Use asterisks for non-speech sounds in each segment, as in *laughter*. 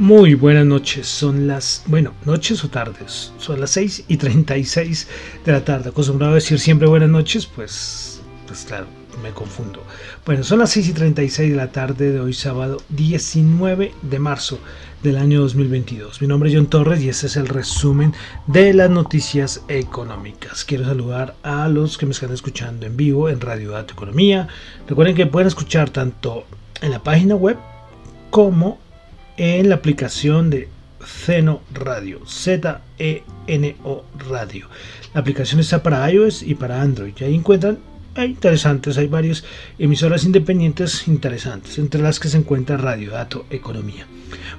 Muy buenas noches, son las, bueno, noches o tardes, son las 6 y 36 de la tarde. Acostumbrado a decir siempre buenas noches, pues, pues claro, me confundo. Bueno, son las 6 y 36 de la tarde de hoy sábado 19 de marzo del año 2022. Mi nombre es John Torres y este es el resumen de las noticias económicas. Quiero saludar a los que me están escuchando en vivo en Radio Dato Economía. Recuerden que pueden escuchar tanto en la página web como en la aplicación de Zeno Radio, Z-E-N-O Radio. La aplicación está para iOS y para Android. Y ahí encuentran hay interesantes, hay varias emisoras independientes interesantes, entre las que se encuentra Radio Dato Economía.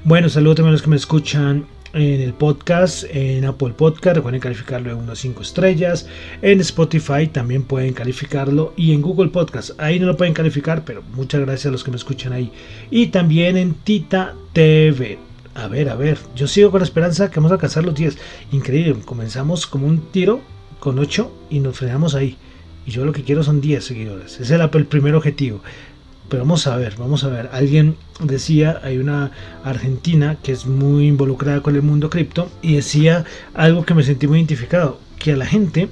Bueno, saludos también a los que me escuchan en el podcast, en Apple Podcast, recuerden calificarlo en unas 5 estrellas, en Spotify también pueden calificarlo y en Google Podcast, ahí no lo pueden calificar, pero muchas gracias a los que me escuchan ahí. Y también en Tita TV. A ver, a ver, yo sigo con la esperanza que vamos a alcanzar los 10. Increíble, comenzamos como un tiro con 8 y nos frenamos ahí. Y yo lo que quiero son 10 seguidores. Ese es el primer objetivo. Pero vamos a ver, vamos a ver. Alguien decía, hay una argentina que es muy involucrada con el mundo cripto y decía algo que me sentí muy identificado, que a la gente,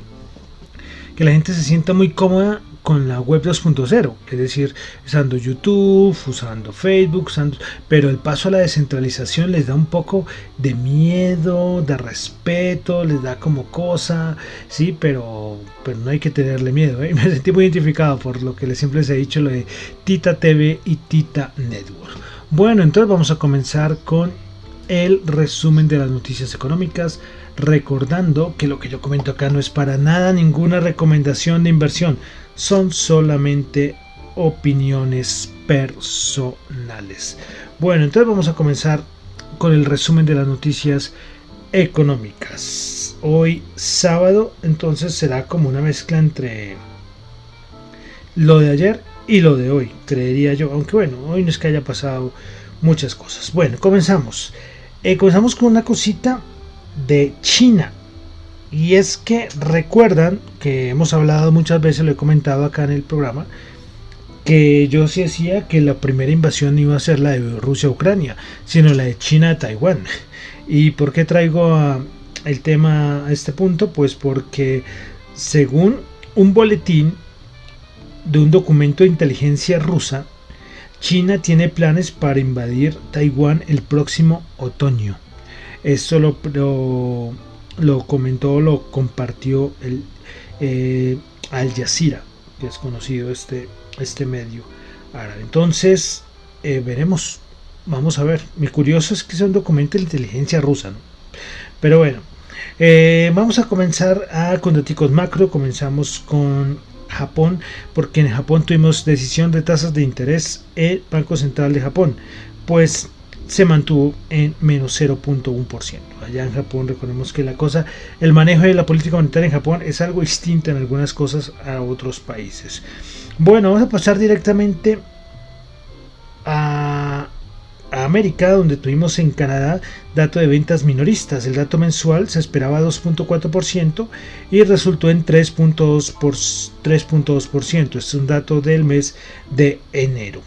que la gente se sienta muy cómoda con la web 2.0, es decir, usando YouTube, usando Facebook, usando, pero el paso a la descentralización les da un poco de miedo, de respeto, les da como cosa, sí, pero, pero no hay que tenerle miedo. ¿eh? *laughs* Me sentí muy identificado por lo que siempre les he dicho, lo de Tita TV y Tita Network. Bueno, entonces vamos a comenzar con el resumen de las noticias económicas, recordando que lo que yo comento acá no es para nada ninguna recomendación de inversión, son solamente opiniones personales. Bueno, entonces vamos a comenzar con el resumen de las noticias económicas. Hoy sábado, entonces será como una mezcla entre lo de ayer y lo de hoy, creería yo. Aunque bueno, hoy no es que haya pasado muchas cosas. Bueno, comenzamos. Eh, comenzamos con una cosita de China. Y es que recuerdan que hemos hablado muchas veces, lo he comentado acá en el programa, que yo sí decía que la primera invasión no iba a ser la de Rusia Ucrania, sino la de China a Taiwán. ¿Y por qué traigo el tema a este punto? Pues porque según un boletín de un documento de inteligencia rusa, China tiene planes para invadir Taiwán el próximo otoño. Esto lo, lo lo comentó, lo compartió el eh, Al Jazeera, que es conocido este, este medio árabe. Entonces, eh, veremos, vamos a ver. Mi curioso es que sea un documento de inteligencia rusa, ¿no? Pero bueno, eh, vamos a comenzar a, con datos macro. Comenzamos con Japón, porque en Japón tuvimos decisión de tasas de interés el Banco Central de Japón. Pues se mantuvo en menos 0.1%. Allá en Japón recordemos que la cosa, el manejo de la política monetaria en Japón es algo distinto en algunas cosas a otros países. Bueno, vamos a pasar directamente a, América, donde tuvimos en Canadá dato de ventas minoristas. El dato mensual se esperaba 2.4% y resultó en 3.2%. Este es un dato del mes de enero.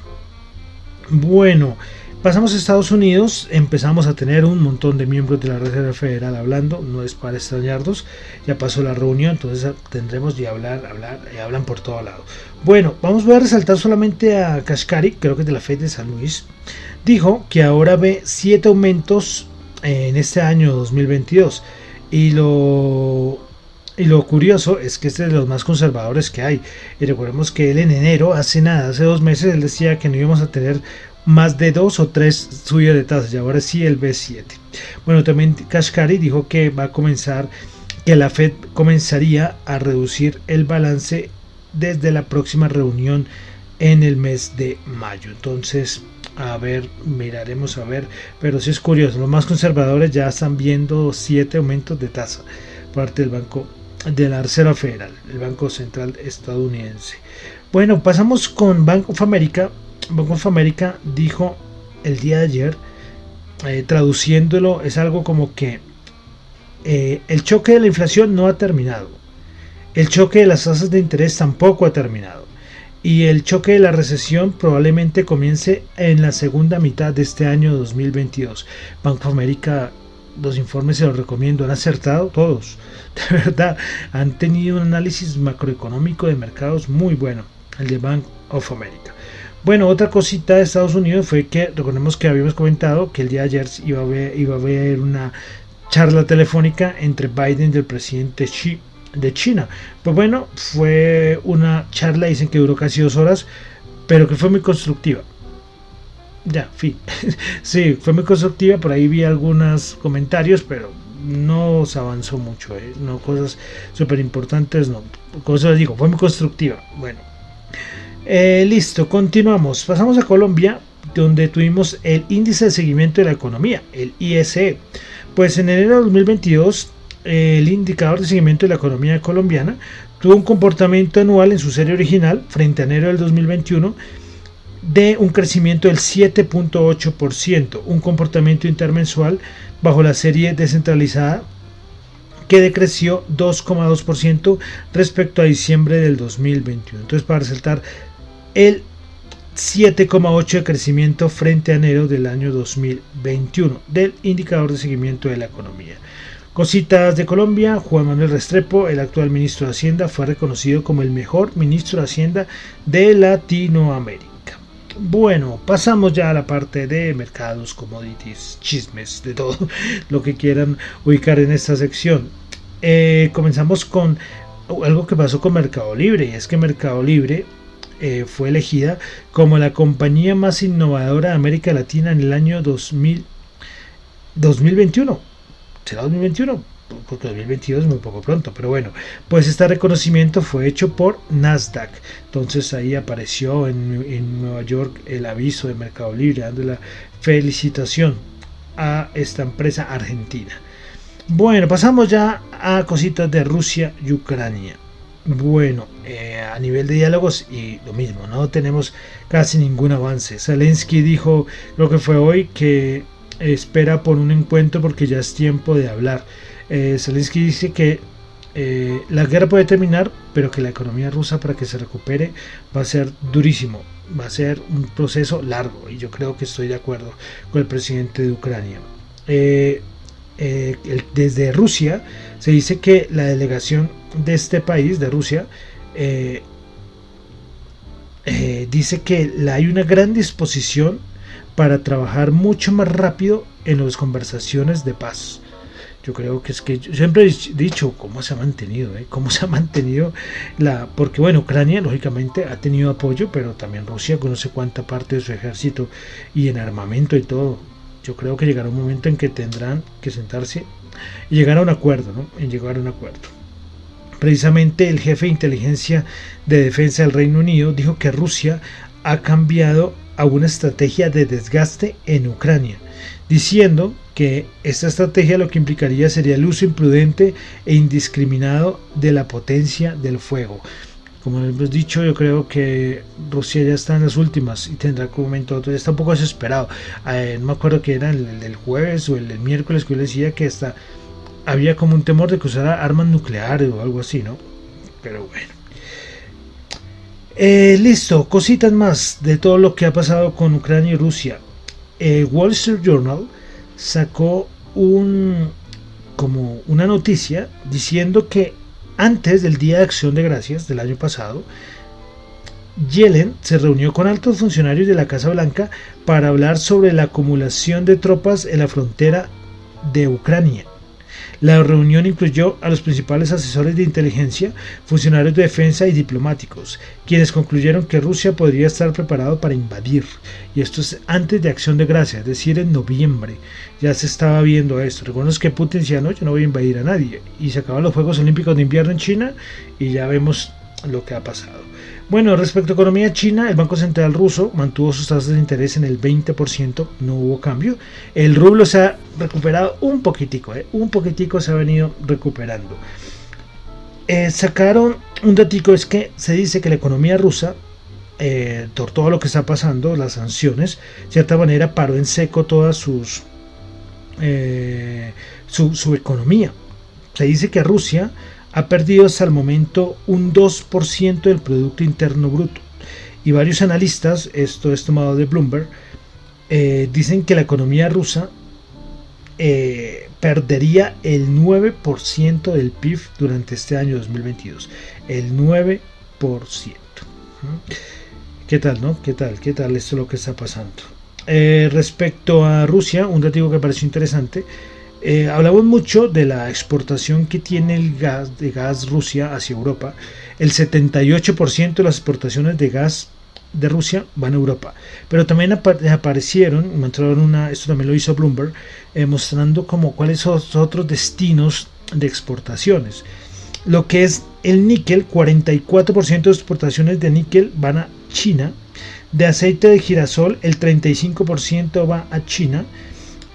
Bueno, Pasamos a Estados Unidos, empezamos a tener un montón de miembros de la Reserva Federal hablando, no es para extrañarnos, ya pasó la reunión, entonces tendremos de hablar, hablar, y hablan por todo lado. Bueno, vamos a resaltar solamente a Kashkari, creo que es de la Fed de San Luis, dijo que ahora ve siete aumentos en este año 2022 y lo Y lo curioso es que este es de los más conservadores que hay. Y recordemos que él en enero, hace nada, hace dos meses, él decía que no íbamos a tener más de dos o tres subidas de tasas y ahora sí el B7. Bueno, también Kashkari dijo que va a comenzar, que la Fed comenzaría a reducir el balance desde la próxima reunión en el mes de mayo. Entonces, a ver, miraremos a ver, pero sí es curioso, los más conservadores ya están viendo siete aumentos de tasa parte del Banco de la Reserva Federal, el Banco Central estadounidense. Bueno, pasamos con Bank of America. Bank of America dijo el día de ayer, eh, traduciéndolo, es algo como que eh, el choque de la inflación no ha terminado. El choque de las tasas de interés tampoco ha terminado. Y el choque de la recesión probablemente comience en la segunda mitad de este año 2022. Bank of America los informes se los recomiendo, han acertado todos, *laughs* de verdad, han tenido un análisis macroeconómico de mercados muy bueno, el de Bank of America. Bueno, otra cosita de Estados Unidos fue que recordemos que habíamos comentado que el día de ayer iba a haber, una charla telefónica entre Biden y el presidente Xi de China. Pues bueno, fue una charla, dicen que duró casi dos horas, pero que fue muy constructiva ya, fin. *laughs* sí, fue muy constructiva, por ahí vi algunos comentarios, pero no se avanzó mucho, ¿eh? no cosas súper importantes, no, cosas digo, fue muy constructiva. Bueno, eh, listo, continuamos. Pasamos a Colombia, donde tuvimos el índice de seguimiento de la economía, el ISE. Pues en enero de 2022, el indicador de seguimiento de la economía colombiana tuvo un comportamiento anual en su serie original frente a enero del 2021 de un crecimiento del 7.8%, un comportamiento intermensual bajo la serie descentralizada que decreció 2,2% respecto a diciembre del 2021. Entonces, para resaltar el 7,8% de crecimiento frente a enero del año 2021 del indicador de seguimiento de la economía. Cositas de Colombia, Juan Manuel Restrepo, el actual ministro de Hacienda, fue reconocido como el mejor ministro de Hacienda de Latinoamérica. Bueno, pasamos ya a la parte de mercados, commodities, chismes, de todo *laughs* lo que quieran ubicar en esta sección. Eh, comenzamos con algo que pasó con Mercado Libre, es que Mercado Libre eh, fue elegida como la compañía más innovadora de América Latina en el año 2000, 2021. ¿Será 2021? porque 2022 es muy poco pronto, pero bueno, pues este reconocimiento fue hecho por Nasdaq. Entonces ahí apareció en, Nueva York el aviso de Mercado Libre dando la felicitación a esta empresa argentina. Bueno, pasamos ya a cositas de Rusia y Ucrania. Bueno, eh, a nivel de diálogos y lo mismo, no tenemos casi ningún avance. Zelensky dijo, lo que fue hoy, que espera por un encuentro porque ya es tiempo de hablar. Eh, Zelensky dice que eh, la guerra puede terminar, pero que la economía rusa para que se recupere va a ser durísimo, va a ser un proceso largo y yo creo que estoy de acuerdo con el presidente de Ucrania. Eh, desde Rusia se dice que la delegación de este país, de Rusia, dice que hay una gran disposición para trabajar mucho más rápido en las conversaciones de paz. Yo creo que es que yo siempre he dicho cómo se ha mantenido, ¿eh? cómo se ha mantenido la. Porque, bueno, Ucrania, lógicamente, ha tenido apoyo, pero también Rusia con no sé cuánta parte de su ejército y en armamento y todo. Yo creo que llegará un momento en que tendrán que sentarse y llegar a un acuerdo, ¿no? En llegar a un acuerdo. Precisamente el jefe de inteligencia de defensa del Reino Unido dijo que Rusia ha cambiado a una estrategia de desgaste en Ucrania, diciendo que esta estrategia lo que implicaría sería el uso imprudente e indiscriminado de la potencia del fuego. Como hemos dicho, yo creo que Rusia ya está en las últimas y tendrá como momento otro, ya está un poco desesperado. Eh, no me acuerdo que era el, del jueves o el, miércoles que yo decía que hasta había como un temor de que usara armas nucleares o algo así, ¿no? Pero bueno. Eh, listo, cositas más de todo lo que ha pasado con Ucrania y Rusia. Eh, Wall Street Journal sacó un, como una noticia diciendo que antes del Día de Acción de Gracias del año pasado, Yellen se reunió con altos funcionarios de la Casa Blanca para hablar sobre la acumulación de tropas en la frontera de Ucrania. La reunión incluyó a los principales asesores de inteligencia, funcionarios de defensa y diplomáticos, quienes concluyeron que Rusia podría estar preparado para invadir. Y esto es antes de Acción de Gracia, es decir, en noviembre. Ya se estaba viendo esto. Recuerden que Putin decía, no, yo no voy a invadir a nadie. Y se acaban los Juegos Olímpicos de Invierno en China y ya vemos lo que ha pasado. Bueno, respecto a economía china, el Banco Central ruso mantuvo sus tasas de interés en el 20%, no hubo cambio. El rublo se ha recuperado un poquitico, ¿eh? un poquitico se ha venido recuperando. Eh, sacaron un datico, es que se dice que la economía rusa, eh, por todo lo que está pasando, las sanciones, de cierta manera paró en seco toda su, su economía. Se dice que Rusia ha perdido hasta el momento un 2% del Producto Interno Bruto. Y varios analistas, esto es tomado de Bloomberg, eh, dicen que la economía rusa eh, perdería el 9% del PIB durante este año 2022. El 9%. ¿Qué tal, no? ¿Qué tal? ¿Qué tal esto es lo que está pasando? Eh, respecto a Rusia, un dato que pareció interesante eh, hablamos mucho de la exportación que tiene el gas de gas Rusia hacia Europa. El 78% de las exportaciones de gas de Rusia van a Europa. Pero también aparecieron, mostraron una, esto también lo hizo Bloomberg, eh, mostrando como cuáles son otros destinos de exportaciones. Lo que es el níquel, 44% de exportaciones de níquel van a China. De aceite de girasol, el 35% va a China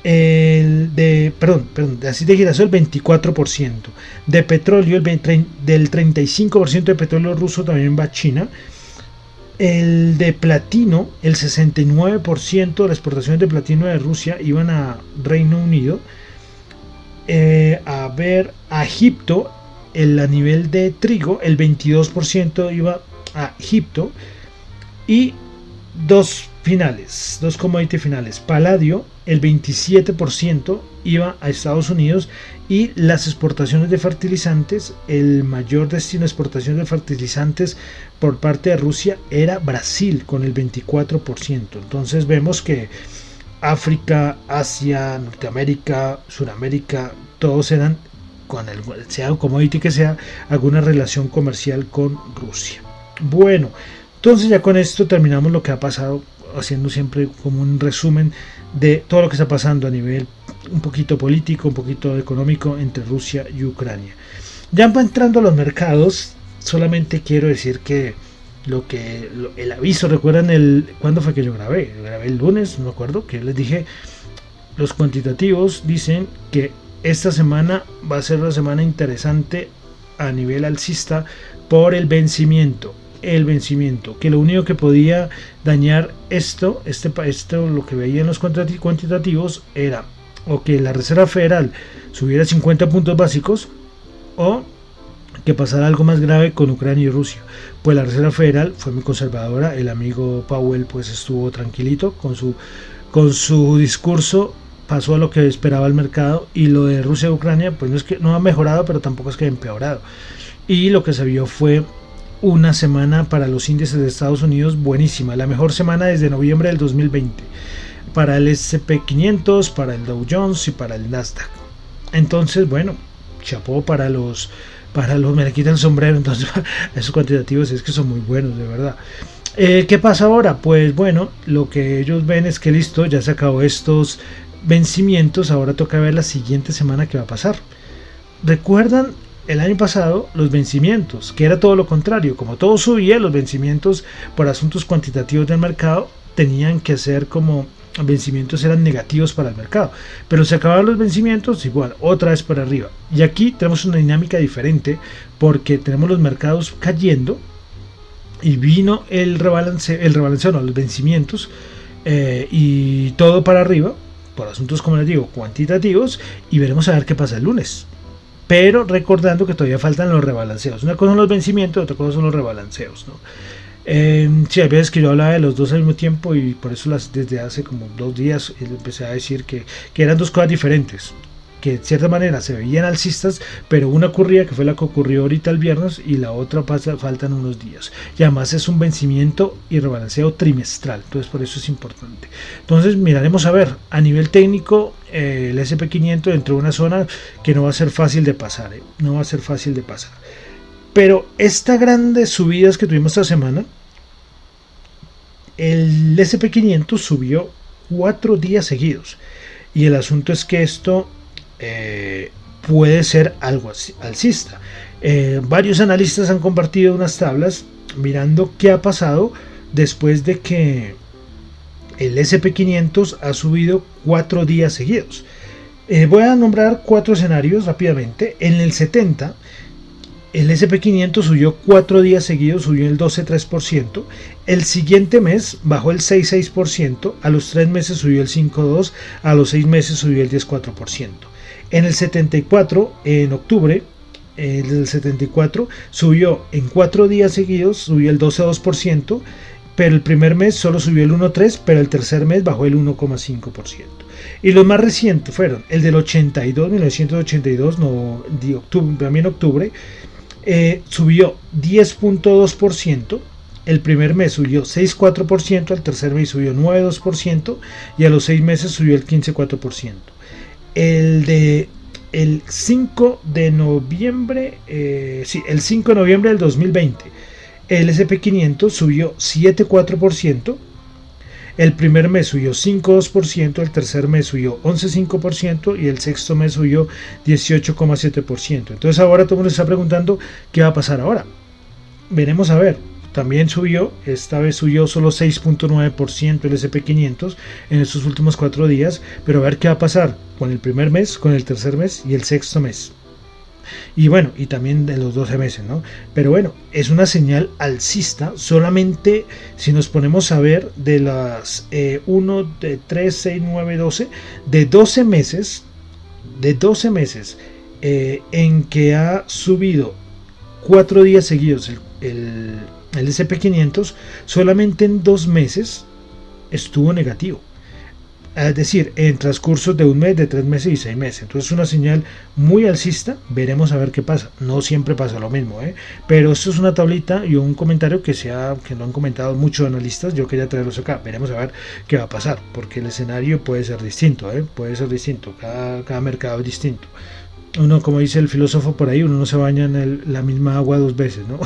el de, perdón, perdón, de aceite de girasol 24%, de petróleo el del 35% de petróleo ruso también va a China, el de platino, el 69% de las exportaciones de platino de Rusia iban a Reino Unido, eh, a ver, a Egipto, el, a nivel de trigo, el 22% iba a Egipto. Y dos finales, dos commodities finales. Paladio, el 27% iba a Estados Unidos y las exportaciones de fertilizantes, el mayor destino de exportación de fertilizantes por parte de Rusia era Brasil con el 24%. Entonces vemos que África, Asia, Norteamérica, Suramérica, todos eran con el sea commodity que sea alguna relación comercial con Rusia. Bueno, entonces ya con esto terminamos lo que ha pasado haciendo siempre como un resumen de todo lo que está pasando a nivel un poquito político, un poquito económico entre Rusia y Ucrania. Ya entrando a los mercados, solamente quiero decir que lo que el aviso, recuerdan el cuándo fue que yo grabé, grabé el lunes, no me acuerdo, que les dije los cuantitativos dicen que esta semana va a ser una semana interesante a nivel alcista por el vencimiento el vencimiento, que lo único que podía dañar esto, este, esto lo que veía en los cuantitativos era o que la Reserva Federal subiera 50 puntos básicos o que pasara algo más grave con Ucrania y Rusia. Pues la Reserva Federal fue muy conservadora, el amigo Powell pues estuvo tranquilito con su, con su discurso, pasó a lo que esperaba el mercado y lo de Rusia y Ucrania pues no es que no ha mejorado, pero tampoco es que ha empeorado. Y lo que se vio fue una semana para los índices de Estados Unidos buenísima, la mejor semana desde noviembre del 2020 para el SP500, para el Dow Jones y para el Nasdaq. Entonces, bueno, chapó para los para los me le quitan el sombrero, entonces *laughs* esos cuantitativos es que son muy buenos, de verdad. Eh, ¿Qué pasa ahora? Pues bueno, lo que ellos ven es que listo, ya se acabó estos vencimientos, ahora toca ver la siguiente semana qué va a pasar. ¿Recuerdan el año pasado los vencimientos, que era todo lo contrario, como todo subía, los vencimientos por asuntos cuantitativos del mercado tenían que ser como vencimientos eran negativos para el mercado, pero se acabaron los vencimientos igual, otra vez para arriba. Y aquí tenemos una dinámica diferente porque tenemos los mercados cayendo y vino el rebalance, el rebalanceo, no, los vencimientos eh, y todo para arriba por asuntos como les digo cuantitativos y veremos a ver qué pasa el lunes pero recordando que todavía faltan los rebalanceos. Una cosa son los vencimientos, otra cosa son los rebalanceos. ¿no? Eh, sí, hay veces que yo hablaba de los dos al mismo tiempo y por eso las, desde hace como dos días empecé a decir que, eran dos cosas diferentes. Que de cierta manera se veían alcistas, pero una ocurría que fue la que ocurrió ahorita el viernes y la otra pasa, faltan unos días. Y además es un vencimiento y rebalanceo trimestral, entonces por eso es importante. Entonces miraremos a ver, a nivel técnico, eh, el SP500 entró en una zona que no va a ser fácil de pasar, eh, no va a ser fácil de pasar. Pero estas grandes subidas que tuvimos esta semana, el SP500 subió cuatro días seguidos. Y el asunto es que esto eh, puede ser algo alcista. Eh, varios analistas han compartido unas tablas mirando qué ha pasado después de que el SP500 ha subido cuatro días seguidos. Eh, voy a nombrar cuatro escenarios rápidamente. En el 70 el SP500 subió cuatro días seguidos, subió el 12,3%. El siguiente mes bajó el 6,6%. A los tres meses subió el 5,2%. A los seis meses subió el 10,4%. En el 74, en octubre, el 74 subió en cuatro días seguidos, subió el 12,2%. Pero el primer mes solo subió el 1,3%, pero el tercer mes bajó el 1,5%. Y los más recientes fueron el del 82, 1982, no, de octubre, también octubre, eh, subió 10.2%, el primer mes subió 6.4%, el tercer mes subió 9.2% y a los seis meses subió el 15.4%. El de el 5 de noviembre, eh, el 5 de noviembre del 2020, el SP500 subió 7.4%, el primer mes subió 5,2%, el tercer mes subió 11,5% y el sexto mes subió 18,7%. Entonces ahora todo el mundo está preguntando qué va a pasar ahora. Veremos a ver. También subió, esta vez subió solo 6.9% el SP500 en estos últimos cuatro días, pero a ver qué va a pasar con el primer mes, con el tercer mes y el sexto mes. Y bueno, y también de los 12 meses, ¿no? Pero bueno, es una señal alcista solamente si nos ponemos a ver de las 1, eh, de 3, 6, 9, 12, de 12 meses, de 12 meses eh, en que ha subido 4 días seguidos el, el, el SP500, solamente en 2 meses estuvo negativo es decir, en transcurso de un mes, de tres meses y seis meses. Entonces es una señal muy alcista, veremos a ver qué pasa. No siempre pasa lo mismo, ¿eh? pero esto es una tablita y un comentario que, se que lo han comentado muchos analistas, yo quería traerlos acá, veremos a ver qué va a pasar, porque el escenario puede ser distinto, ¿eh? puede ser distinto, cada, cada mercado es distinto. Uno, como dice el filósofo por ahí, uno no se baña en la misma agua dos veces, ¿no?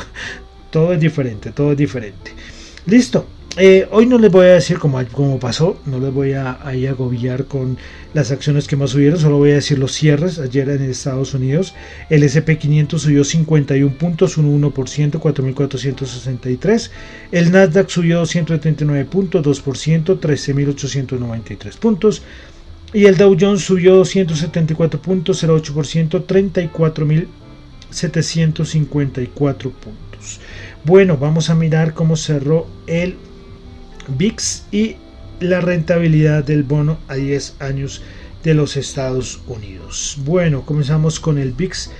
Todo es diferente, todo es diferente. Listo, eh, hoy no les voy a decir cómo, pasó, no les voy a, a agobiar con las acciones que más subieron, solo voy a decir los cierres. Ayer en Estados Unidos el SP500 subió 51 puntos, un 1%, 4.463. El Nasdaq subió 139 puntos, 2%, 13.893 puntos. Y el Dow Jones subió 274 puntos, 0,8%, 34.754 puntos. Bueno, vamos a mirar cómo cerró el VIX y la rentabilidad del bono a 10 años de los Estados Unidos. Bueno, comenzamos con el VIX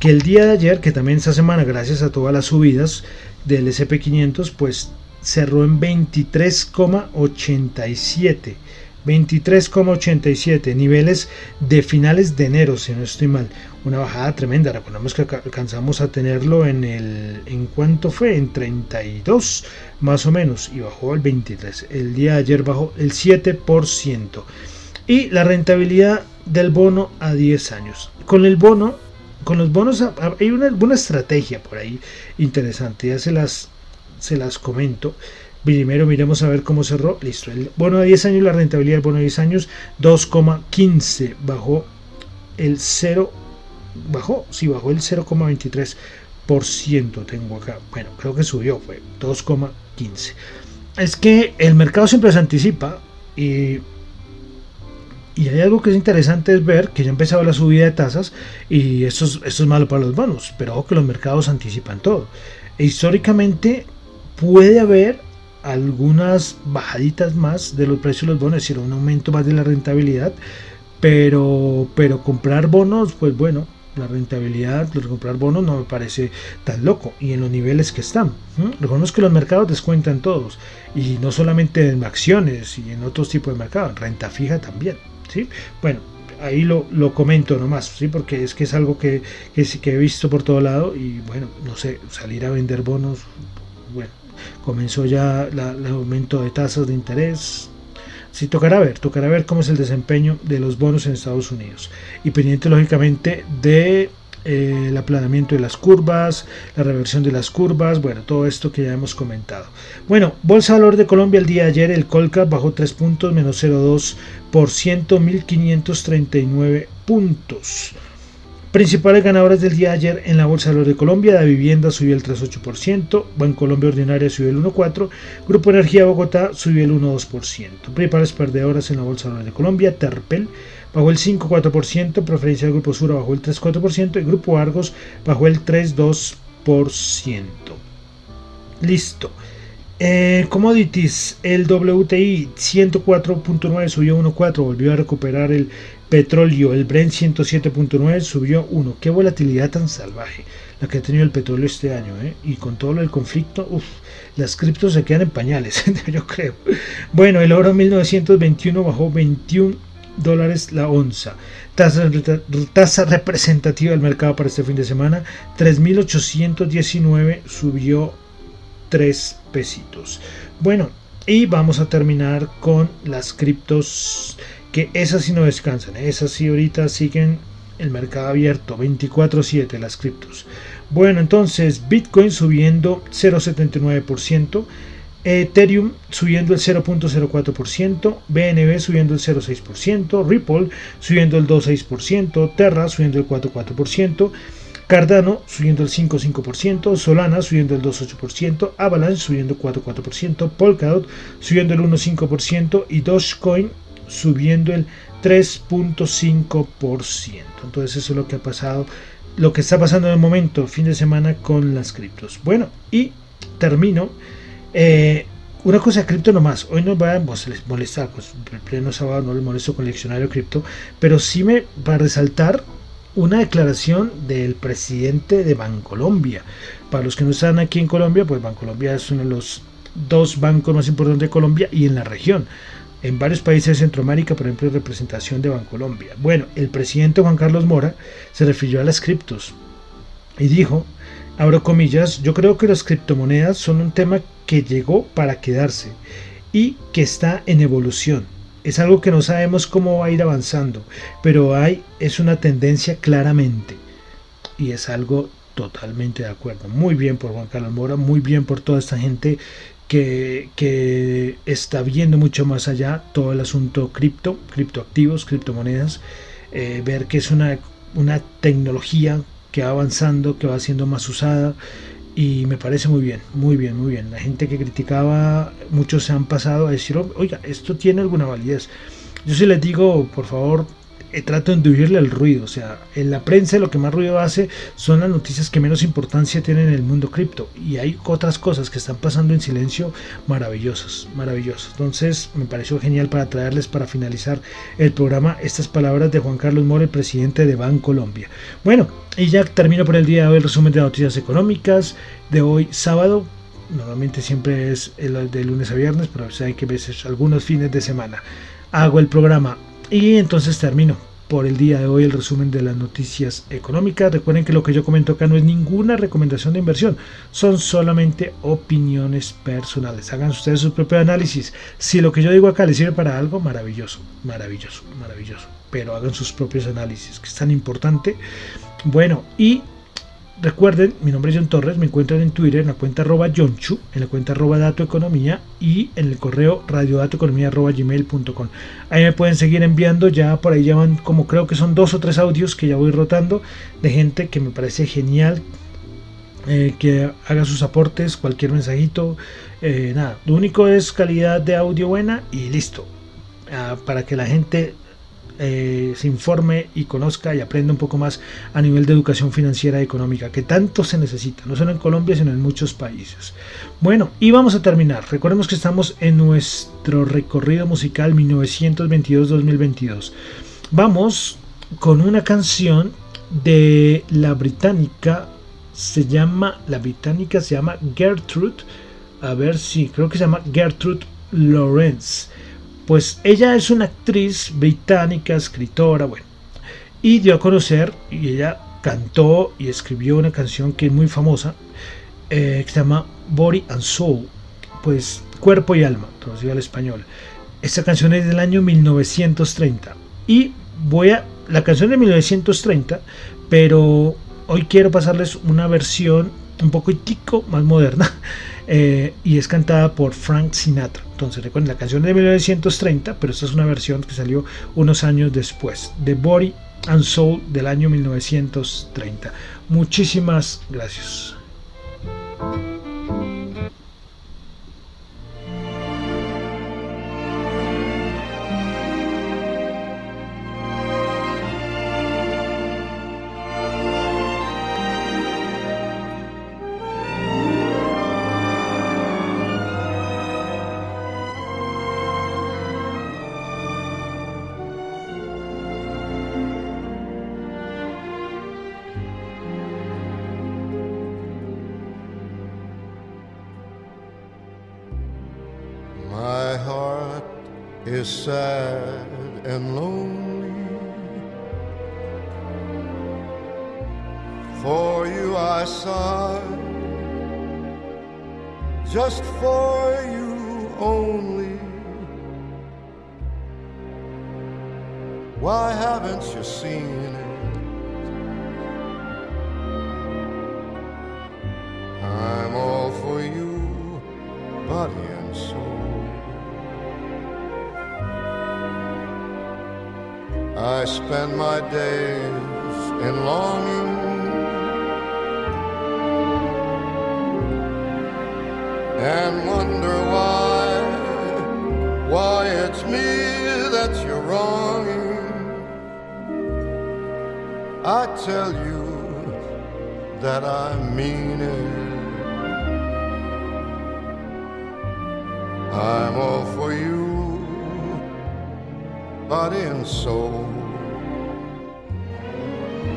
que el día de ayer, que también esta semana, gracias a todas las subidas del SP500, pues cerró en 23,87. 23,87 niveles de finales de enero, si no estoy mal. Una bajada tremenda. Recordemos que alcanzamos a tenerlo en el. ¿En cuánto fue? En 32 más o menos. Y bajó al 23. El día de ayer bajó el 7%. Y la rentabilidad del bono a 10 años. Con el bono, con los bonos hay una, una estrategia por ahí interesante. Ya se las, se las comento. Primero miremos a ver cómo cerró. Listo. El bono de 10 años, la rentabilidad del bono de 10 años, 2,15. Bajó el 0. Bajó, sí, bajó el 0,23%. Tengo acá. Bueno, creo que subió, fue 2,15. Es que el mercado siempre se anticipa y y hay algo que es interesante es ver que ya ha empezado la subida de tasas y esto es, esto es malo para los bonos, pero ojo que los mercados anticipan todo. E históricamente puede haber algunas bajaditas más de los precios de los bonos, es decir, un aumento más de la rentabilidad, pero, pero comprar bonos, pues bueno, la rentabilidad de comprar bonos no me parece tan loco y en los niveles que están. Recordemos que los mercados descuentan todos y no solamente en acciones y en otros tipos de mercados, renta fija también. ¿sí? Bueno, ahí lo, lo, comento nomás, ¿sí? porque es que es algo que, que, que he visto por todo lado y bueno, no sé, salir a vender bonos, bueno, comenzó ya el aumento de tasas de interés. Sí, tocará ver, tocará ver cómo es el desempeño de los bonos en Estados Unidos. Y pendiente, lógicamente, de eh, el aplanamiento de las curvas, la reversión de las curvas, bueno, todo esto que ya hemos comentado. Bueno, Bolsa Valor de Colombia el día de ayer, el Colcap bajó 3 puntos, menos 0,2%, 1539 puntos. Principales ganadores del día de ayer en la Bolsa de Valores de Colombia, la vivienda subió el 3,8%, Colombia Ordinaria subió el 1,4%, Grupo Energía Bogotá subió el 1,2%. Principales perdedoras en la Bolsa de Valores de Colombia, Terpel bajó el 5,4%, Preferencia del Grupo Sura bajó el 3,4% y Grupo Argos bajó el 3,2%. Listo. Eh, commodities, el WTI 104.9 subió 1.4, volvió a recuperar el petróleo, el Brent 107.9 subió 1. Qué volatilidad tan salvaje la que ha tenido el petróleo este año, ¿eh? Y con todo el conflicto, uff, las criptos se quedan en pañales, *laughs* yo creo. Bueno, el oro 1921 bajó 21 dólares la onza. Tasa, tasa representativa del mercado para este fin de semana, 3.819 subió 3 pesitos. Bueno, y vamos a terminar con las criptos, que esas sí no descansan, esas sí ahorita siguen el mercado abierto, 24/7 las criptos. Bueno, entonces Bitcoin subiendo 0,79%. Ethereum subiendo el 0.04%, BNB subiendo el 0.6%, Ripple subiendo el 2.6%, Terra subiendo el 4.4%, Cardano subiendo el 5.5%, Solana subiendo el 2.8%, Avalanche subiendo el 4.4%, Polkadot subiendo el 1.5% y Dogecoin subiendo el 3.5%. Entonces eso es lo que ha pasado, lo que está pasando en el momento, fin de semana con las criptos. Bueno, y termino eh, una cosa cripto nomás, hoy no va a molestar, pues el pleno sábado no les molesto con el diccionario cripto, pero sí me va a resaltar una declaración del presidente de Bancolombia. Para los que no están aquí en Colombia, pues Bancolombia es uno de los dos bancos más importantes de Colombia y en la región. En varios países de Centroamérica, por ejemplo, representación de Bancolombia. Bueno, el presidente Juan Carlos Mora se refirió a las criptos y dijo, abro comillas, yo creo que las criptomonedas son un tema que llegó para quedarse y que está en evolución. Es algo que no sabemos cómo va a ir avanzando, pero hay es una tendencia claramente y es algo totalmente de acuerdo. Muy bien por Juan Carlos Mora, muy bien por toda esta gente que, está viendo mucho más allá todo el asunto cripto, criptoactivos, criptomonedas, eh, ver que es una, una tecnología que va avanzando, que va siendo más usada y me parece muy bien, muy bien, muy bien. La gente que criticaba, muchos se han pasado a decir, oiga, esto tiene alguna validez. Yo sí les digo, por favor, eh, trato de inducirle al ruido. O sea, en la prensa lo que más ruido hace son las noticias que menos importancia tienen en el mundo cripto. Y hay otras cosas que están pasando en silencio maravillosas, maravillosas. Entonces me pareció genial para traerles para finalizar el programa estas palabras de Juan Carlos Mora, el presidente de Colombia Bueno, y ya termino por el día de hoy el resumen de noticias económicas de hoy sábado. Normalmente siempre es el de lunes a viernes, pero hay que veces algunos fines de semana hago el programa y entonces termino por el día de hoy el resumen de las noticias económicas. Recuerden que lo que yo comento acá no es ninguna recomendación de inversión, son solamente opiniones personales. Hagan ustedes su propio análisis. Si lo que yo digo acá les sirve para algo, maravilloso, maravilloso, maravilloso. Pero hagan sus propios análisis, que es tan importante. Bueno, y Recuerden, mi nombre es John Torres, me encuentran en Twitter en la cuenta arroba Chu, en la cuenta arroba Dato Economía y en el correo radiodatoeconomía arroba. Ahí me pueden seguir enviando, ya por ahí llevan como creo que son dos o tres audios que ya voy rotando de gente que me parece genial, eh, que haga sus aportes, cualquier mensajito, eh, nada, lo único es calidad de audio buena y listo, ah, para que la gente eh, se informe y conozca y aprenda un poco más a nivel de educación financiera y económica, que tanto se necesita, no solo en Colombia, sino en muchos países. Bueno, y vamos a terminar. Recordemos que estamos en nuestro recorrido musical 1922-2022. Vamos con una canción de la británica, se llama, la británica se llama Gertrude, a ver si, creo que se llama Gertrude Lawrence. Pues ella es una actriz británica, escritora, bueno, y dio a conocer, y ella cantó y escribió una canción que es muy famosa, eh, que se llama Body and Soul, pues cuerpo y alma, traducido al español. Esta canción es del año 1930 y voy a la canción de 1930, pero hoy quiero pasarles una versión un poquitico más moderna *laughs* eh, y es cantada por Frank Sinatra. Entonces recuerden la canción de 1930, pero esta es una versión que salió unos años después, de Body and Soul del año 1930. Muchísimas gracias. is sad and lonely. For you I sigh, just for you only. Why haven't you seen it? spend my days in longing. And wonder why, why it's me that you're wronging. I tell you that I mean it. I'm all for you, body and soul.